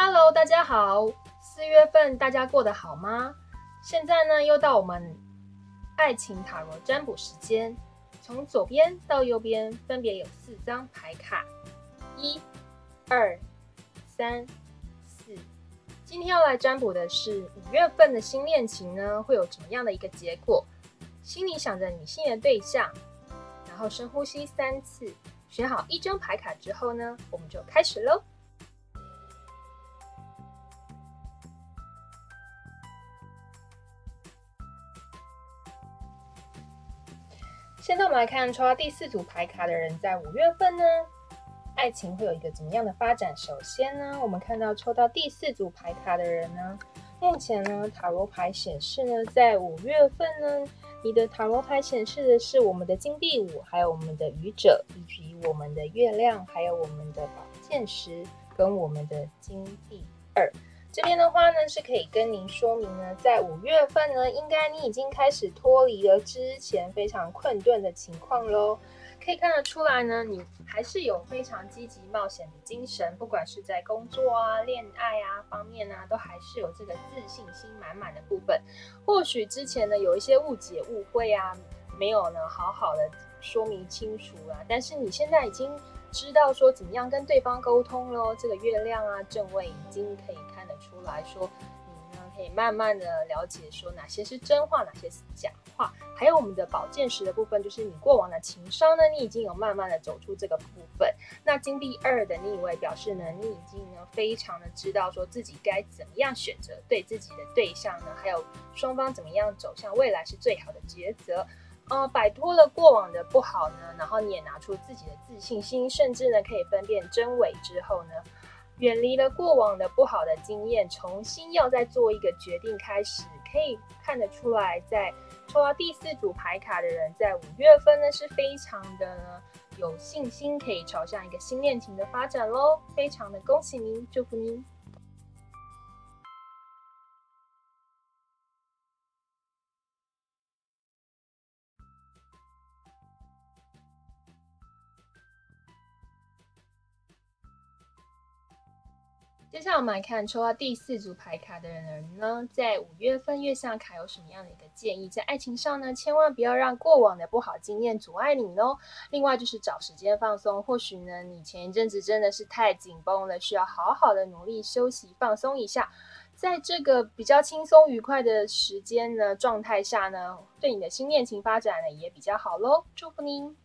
Hello，大家好，四月份大家过得好吗？现在呢，又到我们爱情塔罗占卜时间。从左边到右边分别有四张牌卡，一、二、三、四。今天要来占卜的是五月份的新恋情呢，会有怎么样的一个结果？心里想着你心仪的对象，然后深呼吸三次，选好一张牌卡之后呢，我们就开始喽。现在我们来看抽到第四组牌卡的人，在五月份呢，爱情会有一个怎么样的发展？首先呢，我们看到抽到第四组牌卡的人呢，目前呢，塔罗牌显示呢，在五月份呢，你的塔罗牌显示的是我们的金币五，还有我们的愚者，以及我们的月亮，还有我们的宝剑十，跟我们的金币二。这边的话呢，是可以跟您说明呢，在五月份呢，应该你已经开始脱离了之前非常困顿的情况喽。可以看得出来呢，你还是有非常积极冒险的精神，不管是在工作啊、恋爱啊方面啊，都还是有这个自信心满满的部分。或许之前呢有一些误解、误会啊，没有呢好好的说明清楚啊，但是你现在已经。知道说怎么样跟对方沟通咯，这个月亮啊正位已经可以看得出来说，你呢可以慢慢的了解说哪些是真话，哪些是假话。还有我们的宝剑十的部分，就是你过往的情商呢，你已经有慢慢的走出这个部分。那金币二的逆位表示呢，你已经呢非常的知道说自己该怎么样选择对自己的对象呢，还有双方怎么样走向未来是最好的抉择。呃，摆脱了过往的不好呢，然后你也拿出自己的自信心，甚至呢可以分辨真伪之后呢，远离了过往的不好的经验，重新要再做一个决定开始，可以看得出来，在抽到第四组牌卡的人，在五月份呢是非常的有信心，可以朝向一个新恋情的发展喽，非常的恭喜您，祝福您。接下来我们来看抽到第四组牌卡的人呢，在五月份月相卡有什么样的一个建议？在爱情上呢，千万不要让过往的不好经验阻碍你哦。另外就是找时间放松，或许呢，你前一阵子真的是太紧绷了，需要好好的努力休息放松一下。在这个比较轻松愉快的时间呢状态下呢，对你的新恋情发展呢也比较好喽。祝福您。